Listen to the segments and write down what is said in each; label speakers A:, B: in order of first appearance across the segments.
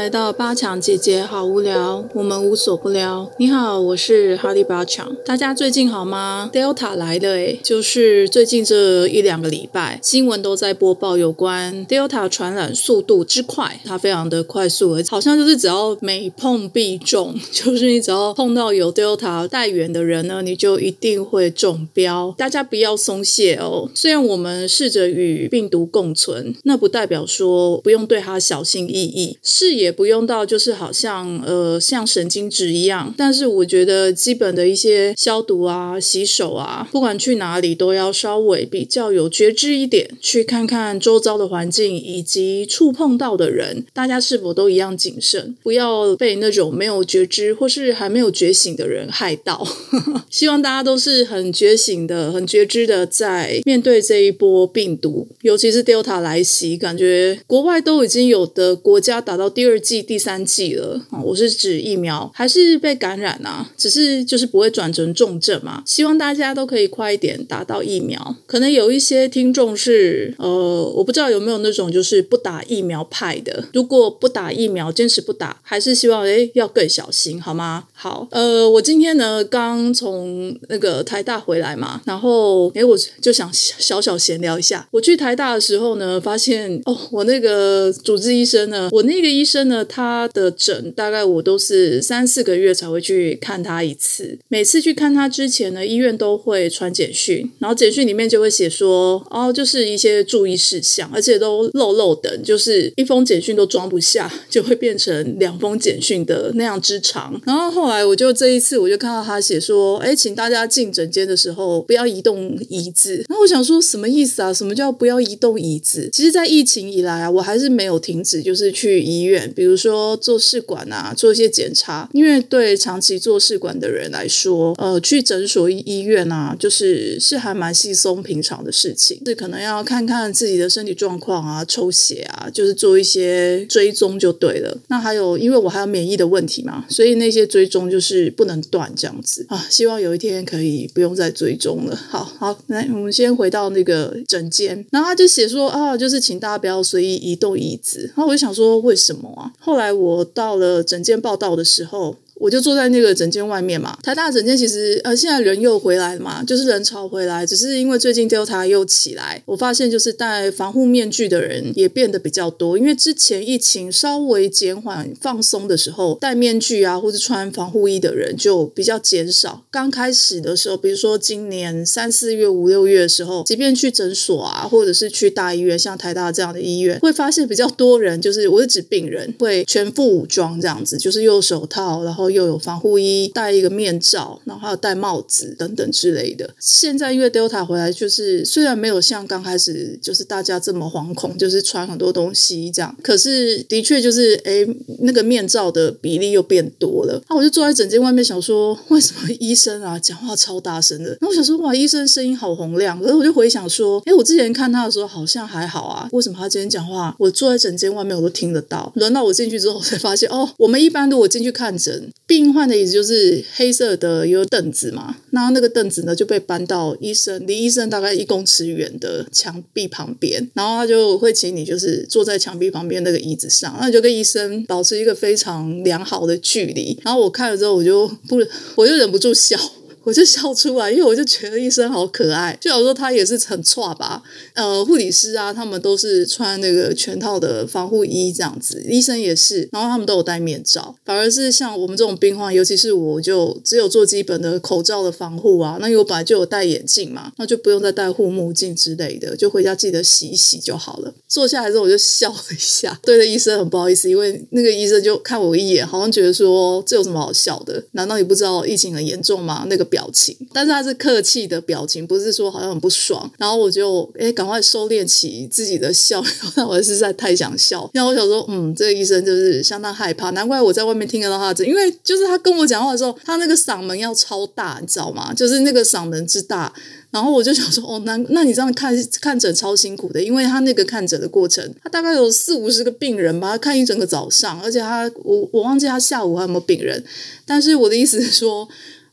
A: 来到八强姐姐好无聊，我们无所不聊。你好，我是哈利八强，大家最近好吗？Delta 来了诶，就是最近这一两个礼拜，新闻都在播报有关 Delta 传染速度之快，它非常的快速，而好像就是只要每碰必中，就是你只要碰到有 Delta 带源的人呢，你就一定会中标。大家不要松懈哦，虽然我们试着与病毒共存，那不代表说不用对它小心翼翼。是不用到，就是好像呃像神经质一样，但是我觉得基本的一些消毒啊、洗手啊，不管去哪里都要稍微比较有觉知一点，去看看周遭的环境以及触碰到的人，大家是否都一样谨慎，不要被那种没有觉知或是还没有觉醒的人害到。希望大家都是很觉醒的、很觉知的，在面对这一波病毒，尤其是 Delta 来袭，感觉国外都已经有的国家打。到第二季、第三季了啊！我是指疫苗还是被感染啊？只是就是不会转成重症嘛。希望大家都可以快一点打到疫苗。可能有一些听众是呃，我不知道有没有那种就是不打疫苗派的。如果不打疫苗，坚持不打，还是希望诶要更小心好吗？好，呃，我今天呢刚从那个台大回来嘛，然后诶我就想小小闲聊一下。我去台大的时候呢，发现哦，我那个主治医生呢，我那个。医生呢，他的诊大概我都是三四个月才会去看他一次。每次去看他之前呢，医院都会传简讯，然后简讯里面就会写说，哦，就是一些注意事项，而且都漏漏等，就是一封简讯都装不下，就会变成两封简讯的那样之长。然后后来我就这一次，我就看到他写说，哎，请大家进诊间的时候不要移动椅子。然后我想说，什么意思啊？什么叫不要移动椅子？其实，在疫情以来啊，我还是没有停止，就是去。医院，比如说做试管啊，做一些检查，因为对长期做试管的人来说，呃，去诊所医院啊，就是是还蛮稀松平常的事情，是可能要看看自己的身体状况啊，抽血啊，就是做一些追踪就对了。那还有，因为我还有免疫的问题嘛，所以那些追踪就是不能断这样子啊。希望有一天可以不用再追踪了。好好，来，我们先回到那个诊间，然后他就写说啊，就是请大家不要随意移动椅子。然后我就想说，为什什么啊？后来我到了整件报道的时候。我就坐在那个诊间外面嘛，台大诊间其实呃现在人又回来了嘛，就是人潮回来，只是因为最近 Delta 又起来，我发现就是戴防护面具的人也变得比较多，因为之前疫情稍微减缓放松的时候，戴面具啊或者穿防护衣的人就比较减少。刚开始的时候，比如说今年三四月、五六月的时候，即便去诊所啊，或者是去大医院，像台大这样的医院，会发现比较多人，就是我是指病人会全副武装这样子，就是用手套，然后。又有防护衣，戴一个面罩，然后还有戴帽子等等之类的。现在因为 Delta 回来，就是虽然没有像刚开始就是大家这么惶恐，就是穿很多东西这样，可是的确就是哎，那个面罩的比例又变多了。那我就坐在诊间外面想说，为什么医生啊讲话超大声的？那我想说，哇，医生声音好洪亮。可是我就回想说，哎，我之前看他的时候好像还好啊，为什么他今天讲话，我坐在诊间外面我都听得到？轮到我进去之后才发现，哦，我们一般如果进去看诊。病患的椅子就是黑色的有凳子嘛，那那个凳子呢就被搬到医生离医生大概一公尺远的墙壁旁边，然后他就会请你就是坐在墙壁旁边那个椅子上，那就跟医生保持一个非常良好的距离。然后我看了之后，我就不，我就忍不住笑。我就笑出来，因为我就觉得医生好可爱。就好说他也是很差吧，呃，护理师啊，他们都是穿那个全套的防护衣这样子，医生也是，然后他们都有戴面罩。反而是像我们这种病患，尤其是我就只有做基本的口罩的防护啊。那因为我本来就有戴眼镜嘛，那就不用再戴护目镜之类的，就回家记得洗一洗就好了。坐下来之后我就笑了一下，对着医生很不好意思，因为那个医生就看我一眼，好像觉得说这有什么好笑的？难道你不知道疫情很严重吗？那个表。情，但是他是客气的表情，不是说好像很不爽。然后我就哎，赶快收敛起自己的笑，那我实在太想笑。然后我想说，嗯，这个医生就是相当害怕，难怪我在外面听得到他的，因为就是他跟我讲话的时候，他那个嗓门要超大，你知道吗？就是那个嗓门之大。然后我就想说，哦，那那你这样看看诊超辛苦的，因为他那个看诊的过程，他大概有四五十个病人吧，他看一整个早上，而且他我我忘记他下午还有没有病人。但是我的意思是说。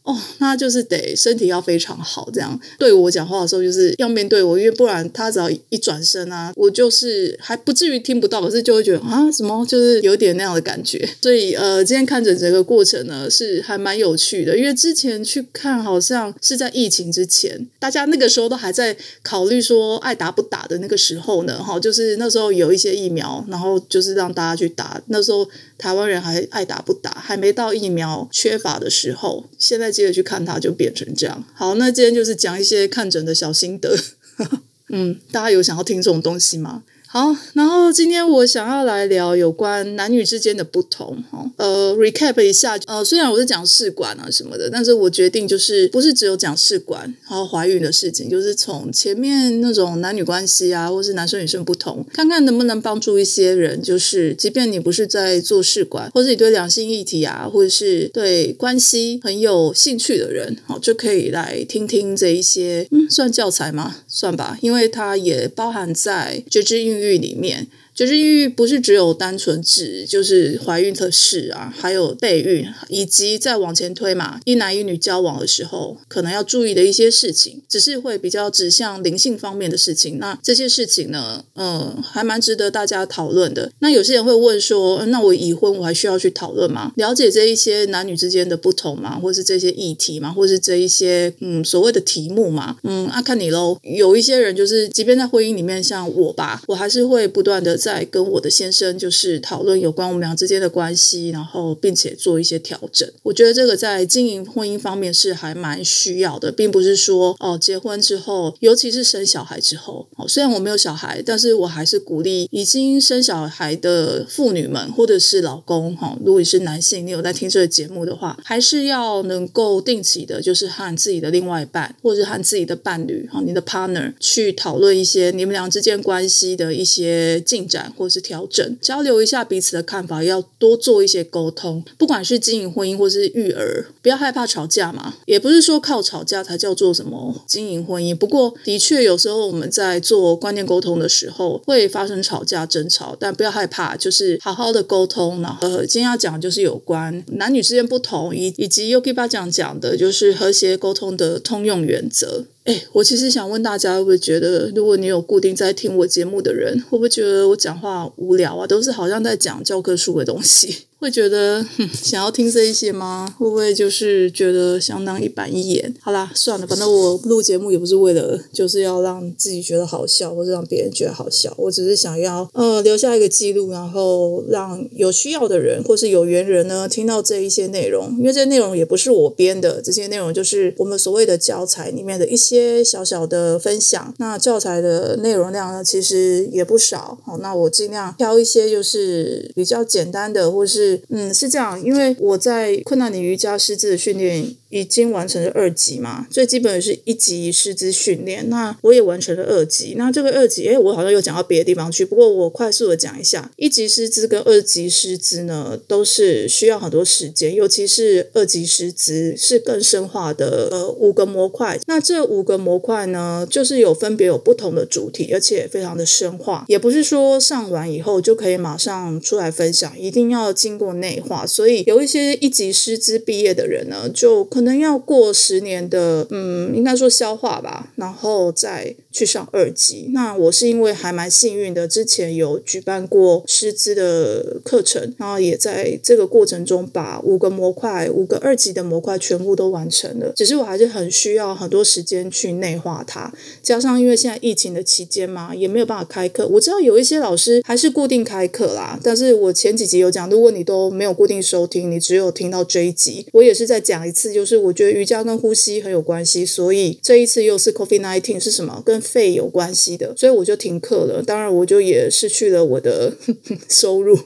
A: 哦，那就是得身体要非常好，这样。对我讲话的时候就是要面对我，因为不然他只要一转身啊，我就是还不至于听不到，可是就会觉得啊什么，就是有点那样的感觉。所以呃，今天看诊整个过程呢是还蛮有趣的，因为之前去看好像是在疫情之前，大家那个时候都还在考虑说爱打不打的那个时候呢，哈，就是那时候有一些疫苗，然后就是让大家去打，那时候台湾人还爱打不打，还没到疫苗缺乏的时候，现在接着去看它就变成这样。好，那今天就是讲一些看诊的小心得。嗯，大家有想要听这种东西吗？好，然后今天我想要来聊有关男女之间的不同哈。呃，recap 一下，呃，虽然我是讲试管啊什么的，但是我决定就是不是只有讲试管，然后怀孕的事情，就是从前面那种男女关系啊，或是男生女生不同，看看能不能帮助一些人，就是即便你不是在做试管，或者你对两性议题啊，或者是对关系很有兴趣的人，好，就可以来听听这一些，嗯，算教材吗？算吧，因为它也包含在觉知孕育里面。就是孕育不是只有单纯指就是怀孕的事啊，还有备孕，以及再往前推嘛，一男一女交往的时候可能要注意的一些事情，只是会比较指向灵性方面的事情。那这些事情呢，嗯，还蛮值得大家讨论的。那有些人会问说，那我已婚，我还需要去讨论吗？了解这一些男女之间的不同吗？或是这些议题吗？或是这一些嗯所谓的题目嘛？嗯，啊，看你喽。有一些人就是，即便在婚姻里面，像我吧，我还是会不断的。在跟我的先生就是讨论有关我们俩之间的关系，然后并且做一些调整。我觉得这个在经营婚姻方面是还蛮需要的，并不是说哦结婚之后，尤其是生小孩之后，哦虽然我没有小孩，但是我还是鼓励已经生小孩的妇女们或者是老公哈，如果你是男性，你有在听这个节目的话，还是要能够定期的，就是和自己的另外一半或者是和自己的伴侣哈，你的 partner 去讨论一些你们俩之间关系的一些进展。或是调整，交流一下彼此的看法，要多做一些沟通。不管是经营婚姻或是育儿，不要害怕吵架嘛。也不是说靠吵架才叫做什么经营婚姻。不过，的确有时候我们在做观念沟通的时候会发生吵架、争吵，但不要害怕，就是好好的沟通。然后，今天要讲就是有关男女之间不同，以以及 Yogi 巴讲讲的就是和谐沟通的通用原则。哎，我其实想问大家，会不会觉得，如果你有固定在听我节目的人，会不会觉得我讲话无聊啊？都是好像在讲教科书的东西。会觉得想要听这一些吗？会不会就是觉得相当一板一眼？好啦，算了，反正我录节目也不是为了就是要让自己觉得好笑，或者让别人觉得好笑。我只是想要呃留下一个记录，然后让有需要的人或是有缘人呢听到这一些内容。因为这些内容也不是我编的，这些内容就是我们所谓的教材里面的一些小小的分享。那教材的内容量呢，其实也不少。好，那我尽量挑一些就是比较简单的，或是嗯，是这样，因为我在困难的瑜伽师资的训练。已经完成了二级嘛，最基本的是一级师资训练。那我也完成了二级。那这个二级，哎，我好像又讲到别的地方去。不过我快速的讲一下，一级师资跟二级师资呢，都是需要很多时间，尤其是二级师资是更深化的呃五个模块。那这五个模块呢，就是有分别有不同的主题，而且非常的深化，也不是说上完以后就可以马上出来分享，一定要经过内化。所以有一些一级师资毕业的人呢，就可能要过十年的，嗯，应该说消化吧，然后再去上二级。那我是因为还蛮幸运的，之前有举办过师资的课程，然后也在这个过程中把五个模块、五个二级的模块全部都完成了。只是我还是很需要很多时间去内化它，加上因为现在疫情的期间嘛，也没有办法开课。我知道有一些老师还是固定开课啦，但是我前几集有讲，如果你都没有固定收听，你只有听到这一集，我也是在讲一次就。是我觉得瑜伽跟呼吸很有关系，所以这一次又是 COVID nineteen 是什么？跟肺有关系的，所以我就停课了。当然，我就也失去了我的 收入。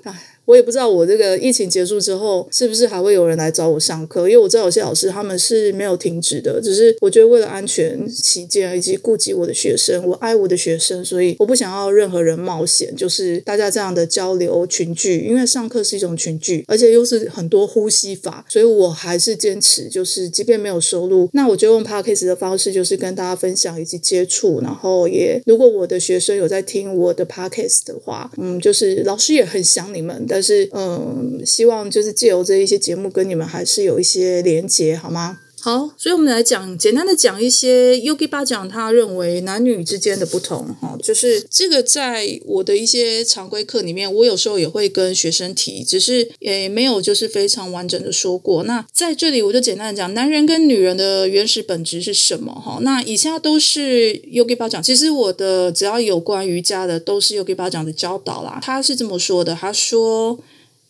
A: 我也不知道我这个疫情结束之后是不是还会有人来找我上课，因为我知道有些老师他们是没有停止的，只是我觉得为了安全起见以及顾及我的学生，我爱我的学生，所以我不想要任何人冒险，就是大家这样的交流群聚，因为上课是一种群聚，而且又是很多呼吸法，所以我还是坚持，就是即便没有收入，那我就用 podcast 的方式，就是跟大家分享以及接触，然后也如果我的学生有在听我的 podcast 的话，嗯，就是老师也很想你们，但是，嗯，希望就是借由这一些节目跟你们还是有一些连接，好吗？好，所以我们来讲简单的讲一些 Yogi 巴讲他认为男女之间的不同哈，就是这个在我的一些常规课里面，我有时候也会跟学生提，只是也没有就是非常完整的说过。那在这里我就简单的讲，男人跟女人的原始本质是什么哈？那以下都是 Yogi 巴讲，其实我的只要有关瑜伽的都是 Yogi 巴讲的教导啦。他是这么说的，他说。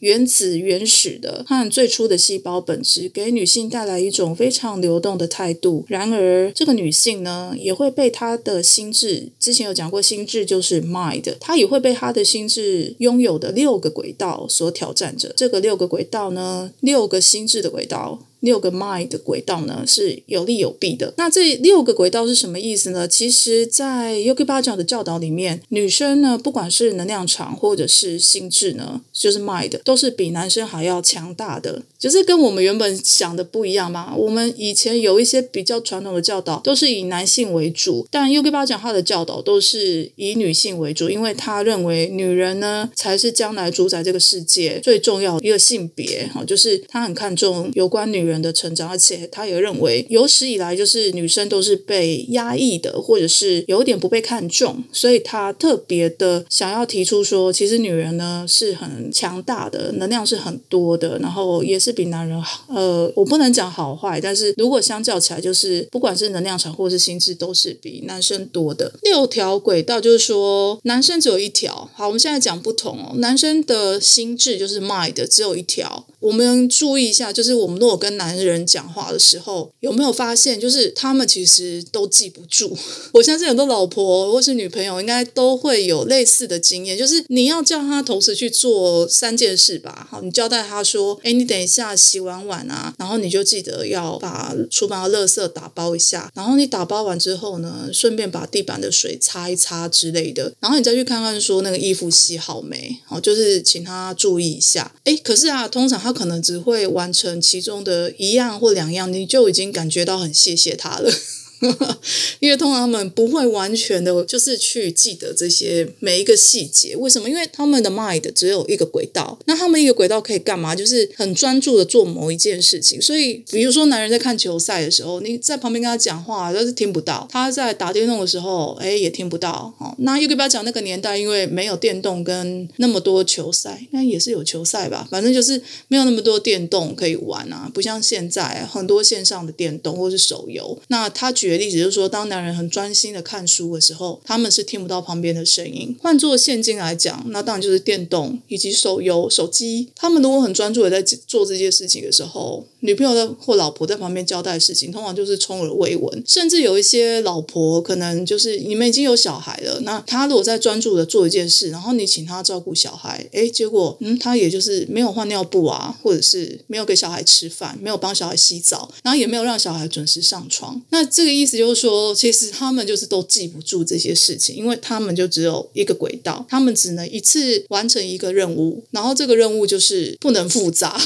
A: 原子原始的和最初的细胞本质，给女性带来一种非常流动的态度。然而，这个女性呢，也会被她的心智，之前有讲过，心智就是 mind，她也会被她的心智拥有的六个轨道所挑战着。这个六个轨道呢，六个心智的轨道。六个 mind 的轨道呢是有利有弊的。那这六个轨道是什么意思呢？其实，在 Yogi 巴讲的教导里面，女生呢，不管是能量场或者是心智呢，就是 mind，都是比男生还要强大的。就是跟我们原本想的不一样嘛。我们以前有一些比较传统的教导，都是以男性为主，但 Yogi 巴讲他的教导都是以女性为主，因为他认为女人呢才是将来主宰这个世界最重要的一个性别。哈，就是他很看重有关女人。人的成长，而且他也认为有史以来就是女生都是被压抑的，或者是有点不被看重，所以他特别的想要提出说，其实女人呢是很强大的，能量是很多的，然后也是比男人好。呃，我不能讲好坏，但是如果相较起来，就是不管是能量场或是心智，都是比男生多的。六条轨道就是说，男生只有一条。好，我们现在讲不同哦，男生的心智就是 mind 只有一条。我们注意一下，就是我们如果跟男人讲话的时候，有没有发现，就是他们其实都记不住。我相信很多老婆或是女朋友应该都会有类似的经验，就是你要叫他同时去做三件事吧。好，你交代他说：“哎，你等一下洗完碗啊，然后你就记得要把厨房的垃圾打包一下，然后你打包完之后呢，顺便把地板的水擦一擦之类的，然后你再去看看说那个衣服洗好没？好，就是请他注意一下。哎，可是啊，通常他。可能只会完成其中的一样或两样，你就已经感觉到很谢谢他了。因为通常他们不会完全的，就是去记得这些每一个细节。为什么？因为他们的 mind 只有一个轨道，那他们一个轨道可以干嘛？就是很专注的做某一件事情。所以，比如说男人在看球赛的时候，你在旁边跟他讲话，都是听不到；他在打电动的时候，哎，也听不到。哦，那又跟不要讲那个年代，因为没有电动跟那么多球赛，应该也是有球赛吧？反正就是没有那么多电动可以玩啊，不像现在很多线上的电动或是手游。那他举。例子就是说，当男人很专心的看书的时候，他们是听不到旁边的声音。换做现今来讲，那当然就是电动以及手游、手机。他们如果很专注的在做这些事情的时候，女朋友的或老婆在旁边交代的事情，通常就是充耳未闻。甚至有一些老婆可能就是你们已经有小孩了，那他如果在专注的做一件事，然后你请他照顾小孩，诶，结果嗯，他也就是没有换尿布啊，或者是没有给小孩吃饭，没有帮小孩洗澡，然后也没有让小孩准时上床。那这个意思就是说，其实他们就是都记不住这些事情，因为他们就只有一个轨道，他们只能一次完成一个任务，然后这个任务就是不能复杂。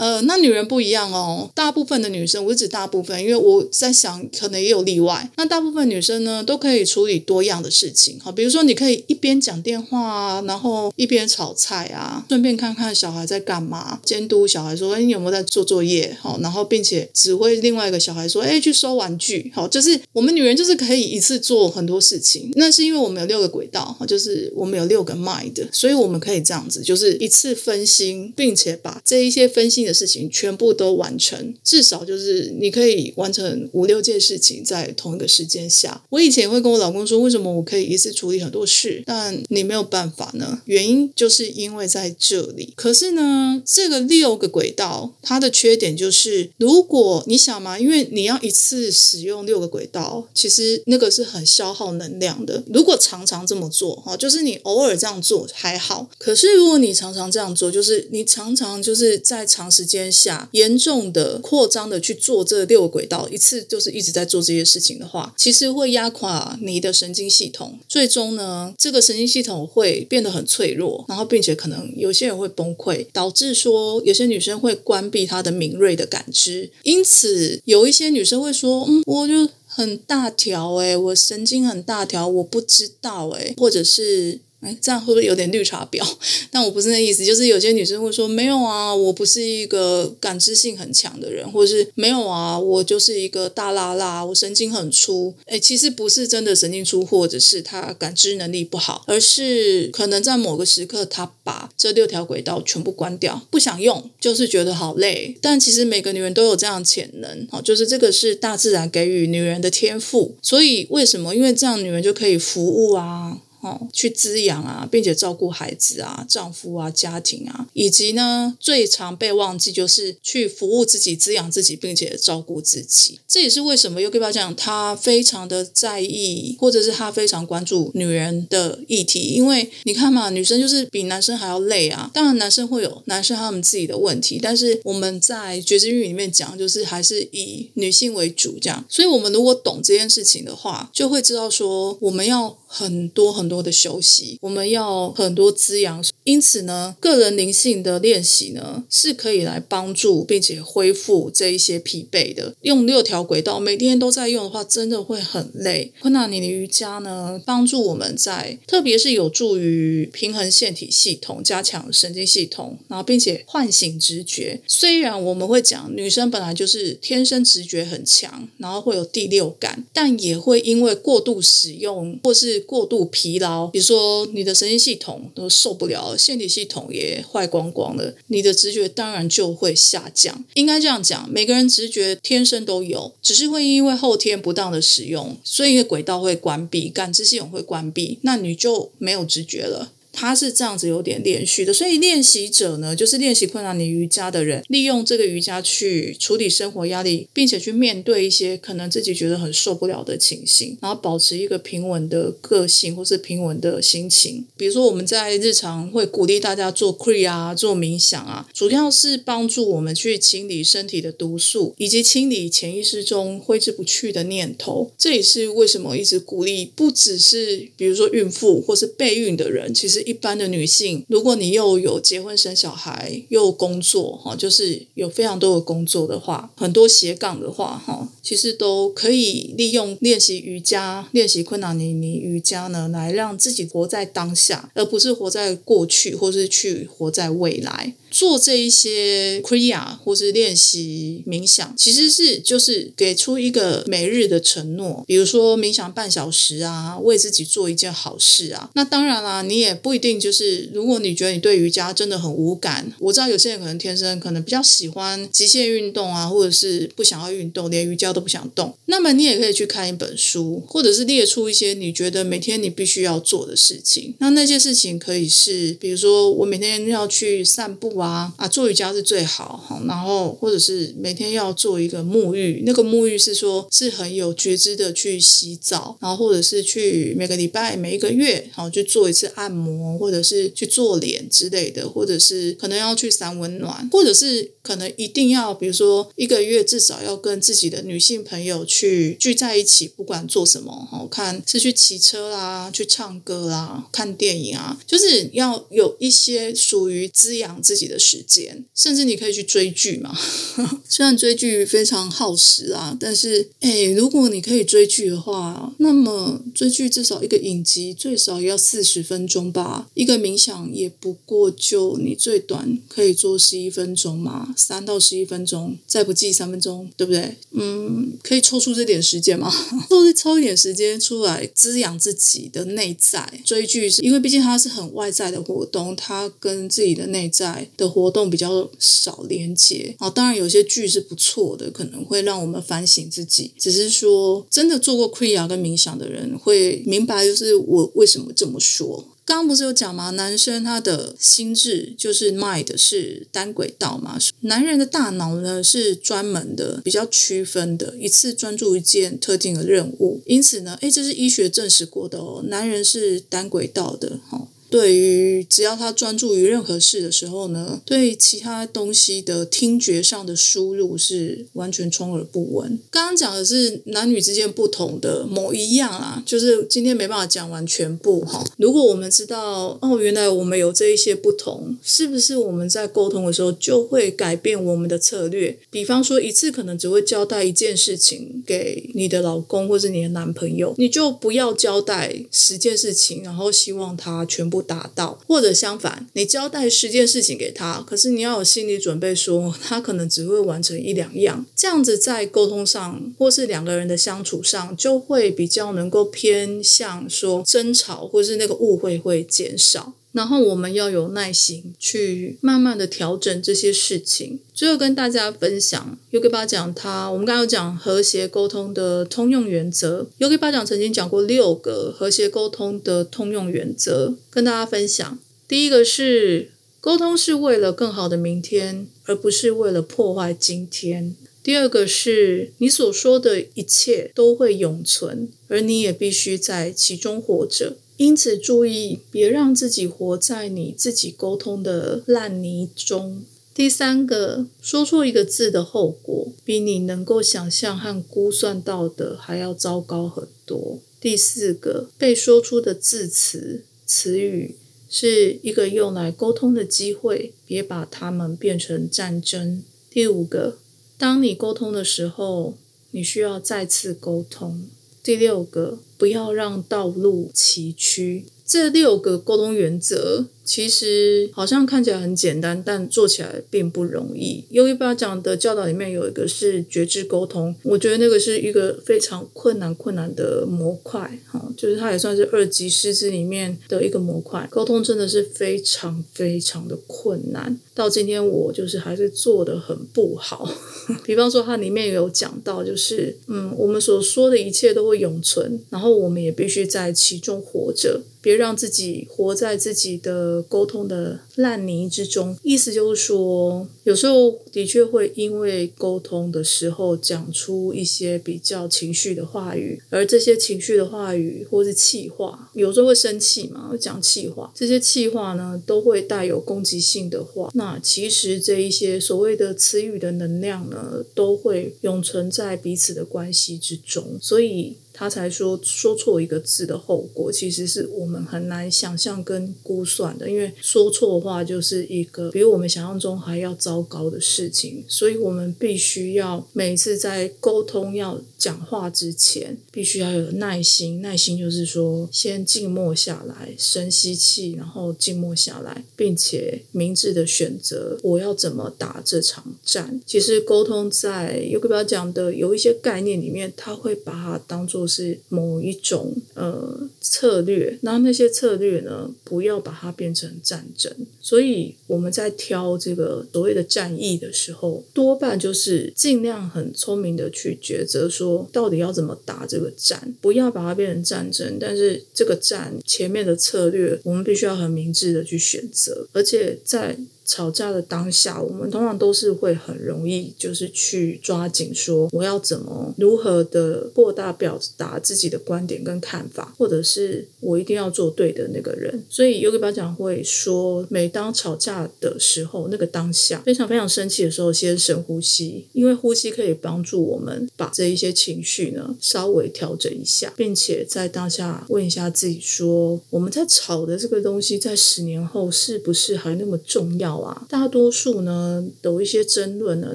A: 呃，那女人不一样哦。大部分的女生，我是指大部分，因为我在想，可能也有例外。那大部分女生呢，都可以处理多样的事情。好，比如说你可以一边讲电话啊，然后一边炒菜啊，顺便看看小孩在干嘛，监督小孩说，哎，你有没有在做作业？好，然后并且指挥另外一个小孩说，哎，去收玩具。好，就是我们女人就是可以一次做很多事情。那是因为我们有六个轨道，就是我们有六个 mind，所以我们可以这样子，就是一次分心，并且把这一些分心。的事情全部都完成，至少就是你可以完成五六件事情在同一个时间下。我以前会跟我老公说，为什么我可以一次处理很多事，但你没有办法呢？原因就是因为在这里。可是呢，这个六个轨道它的缺点就是，如果你想嘛，因为你要一次使用六个轨道，其实那个是很消耗能量的。如果常常这么做，哈，就是你偶尔这样做还好。可是如果你常常这样做，就是你常常就是在长。时间下严重的扩张的去做这六个轨道，一次就是一直在做这些事情的话，其实会压垮你的神经系统。最终呢，这个神经系统会变得很脆弱，然后并且可能有些人会崩溃，导致说有些女生会关闭她的敏锐的感知。因此，有一些女生会说：“嗯，我就很大条诶，我神经很大条，我不知道诶，或者是。哎，这样会不会有点绿茶婊？但我不是那意思，就是有些女生会说没有啊，我不是一个感知性很强的人，或是没有啊，我就是一个大拉拉，我神经很粗。哎，其实不是真的神经粗，或者是她感知能力不好，而是可能在某个时刻，她把这六条轨道全部关掉，不想用，就是觉得好累。但其实每个女人都有这样潜能，好，就是这个是大自然给予女人的天赋。所以为什么？因为这样女人就可以服务啊。哦，去滋养啊，并且照顾孩子啊、丈夫啊、家庭啊，以及呢，最常被忘记就是去服务自己、滋养自己，并且照顾自己。这也是为什么 Yogi 爸讲他非常的在意，或者是他非常关注女人的议题。因为你看嘛，女生就是比男生还要累啊。当然，男生会有男生他们自己的问题，但是我们在觉知域里面讲，就是还是以女性为主这样。所以，我们如果懂这件事情的话，就会知道说我们要很多很。多的休息，我们要很多滋养，因此呢，个人灵性的练习呢，是可以来帮助并且恢复这一些疲惫的。用六条轨道每天都在用的话，真的会很累。昆纳尼的瑜伽呢，帮助我们在，特别是有助于平衡腺体系统，加强神经系统，然后并且唤醒直觉。虽然我们会讲女生本来就是天生直觉很强，然后会有第六感，但也会因为过度使用或是过度疲。劳，比如说你的神经系统都受不了，了腺体系统也坏光光了，你的直觉当然就会下降。应该这样讲，每个人直觉天生都有，只是会因为后天不当的使用，所以你的轨道会关闭，感知系统会关闭，那你就没有直觉了。它是这样子有点连续的，所以练习者呢，就是练习困难你瑜伽的人，利用这个瑜伽去处理生活压力，并且去面对一些可能自己觉得很受不了的情形，然后保持一个平稳的个性或是平稳的心情。比如说我们在日常会鼓励大家做 Kri 啊，做冥想啊，主要是帮助我们去清理身体的毒素，以及清理潜意识中挥之不去的念头。这也是为什么一直鼓励，不只是比如说孕妇或是备孕的人，其实。一般的女性，如果你又有结婚生小孩，又工作哈，就是有非常多的工作的话，很多斜杠的话哈，其实都可以利用练习瑜伽、练习昆达尼尼瑜伽呢，来让自己活在当下，而不是活在过去，或是去活在未来。做这一些 k r i a 或是练习冥想，其实是就是给出一个每日的承诺，比如说冥想半小时啊，为自己做一件好事啊。那当然啦，你也不一定就是，如果你觉得你对瑜伽真的很无感，我知道有些人可能天生可能比较喜欢极限运动啊，或者是不想要运动，连瑜伽都不想动，那么你也可以去看一本书，或者是列出一些你觉得每天你必须要做的事情。那那些事情可以是，比如说我每天要去散步。啊啊，做瑜伽是最好哈，然后或者是每天要做一个沐浴，那个沐浴是说是很有觉知的去洗澡，然后或者是去每个礼拜每一个月然后去做一次按摩，或者是去做脸之类的，或者是可能要去散温暖，或者是可能一定要比如说一个月至少要跟自己的女性朋友去聚在一起，不管做什么哈，看是去骑车啦，去唱歌啦，看电影啊，就是要有一些属于滋养自己。的时间，甚至你可以去追剧嘛。虽然追剧非常耗时啊，但是哎，如果你可以追剧的话，那么追剧至少一个影集最少要四十分钟吧。一个冥想也不过就你最短可以做十一分钟嘛，三到十一分钟，再不济三分钟，对不对？嗯，可以抽出这点时间吗？抽抽一点时间出来滋养自己的内在。追剧是因为毕竟它是很外在的活动，它跟自己的内在。的活动比较少连接啊，当然有些剧是不错的，可能会让我们反省自己。只是说，真的做过瑜伽跟冥想的人会明白，就是我为什么这么说。刚刚不是有讲吗？男生他的心智就是 mind 是单轨道嘛，男人的大脑呢是专门的，比较区分的，一次专注一件特定的任务。因此呢，诶，这是医学证实过的哦，男人是单轨道的，哈。对于只要他专注于任何事的时候呢，对其他东西的听觉上的输入是完全充耳不闻。刚刚讲的是男女之间不同的某一样啊，就是今天没办法讲完全部哈。如果我们知道哦，原来我们有这一些不同，是不是我们在沟通的时候就会改变我们的策略？比方说一次可能只会交代一件事情给你的老公或者你的男朋友，你就不要交代十件事情，然后希望他全部达到，或者相反，你交代十件事情给他，可是你要有心理准备，说他可能只会完成一两样，这样子在沟通上或是两个人的相处上，就会比较能够偏向说争吵或是那个误会会减少。然后我们要有耐心去慢慢的调整这些事情。最后跟大家分享，Yogi 巴讲他，我们刚刚有讲和谐沟通的通用原则。Yogi 巴讲曾经讲过六个和谐沟通的通用原则，跟大家分享。第一个是沟通是为了更好的明天，而不是为了破坏今天。第二个是你所说的一切都会永存，而你也必须在其中活着。因此，注意别让自己活在你自己沟通的烂泥中。第三个，说错一个字的后果，比你能够想象和估算到的还要糟糕很多。第四个，被说出的字词、词语是一个用来沟通的机会，别把它们变成战争。第五个，当你沟通的时候，你需要再次沟通。第六个。不要让道路崎岖。这六个沟通原则。其实好像看起来很简单，但做起来并不容易。优一巴讲的教导里面有一个是觉知沟通，我觉得那个是一个非常困难困难的模块，哈，就是它也算是二级师资里面的一个模块。沟通真的是非常非常的困难，到今天我就是还是做的很不好。比方说，它里面有讲到，就是嗯，我们所说的一切都会永存，然后我们也必须在其中活着，别让自己活在自己的。沟通的烂泥之中，意思就是说，有时候的确会因为沟通的时候讲出一些比较情绪的话语，而这些情绪的话语或是气话，有时候会生气嘛，会讲气话，这些气话呢都会带有攻击性的话。那其实这一些所谓的词语的能量呢，都会永存在彼此的关系之中，所以。他才说说错一个字的后果，其实是我们很难想象跟估算的。因为说错话就是一个比我们想象中还要糟糕的事情，所以我们必须要每次在沟通要讲话之前，必须要有耐心。耐心就是说，先静默下来，深吸气，然后静默下来，并且明智的选择我要怎么打这场战。其实沟通在有个比较讲的有一些概念里面，他会把它当做。是某一种呃策略，那那些策略呢，不要把它变成战争。所以我们在挑这个所谓的战役的时候，多半就是尽量很聪明的去抉择，说到底要怎么打这个战，不要把它变成战争。但是这个战前面的策略，我们必须要很明智的去选择，而且在。吵架的当下，我们通常都是会很容易，就是去抓紧说我要怎么如何的扩大表达自己的观点跟看法，或者是我一定要做对的那个人。所以有个表讲会说，每当吵架的时候，那个当下非常非常生气的时候，先深呼吸，因为呼吸可以帮助我们把这一些情绪呢稍微调整一下，并且在当下问一下自己说，我们在吵的这个东西，在十年后是不是还那么重要？大多数呢，有一些争论呢，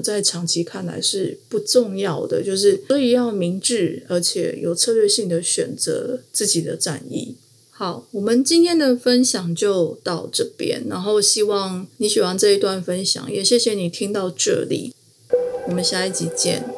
A: 在长期看来是不重要的，就是所以要明智而且有策略性的选择自己的战役。好，我们今天的分享就到这边，然后希望你喜欢这一段分享，也谢谢你听到这里，我们下一集见。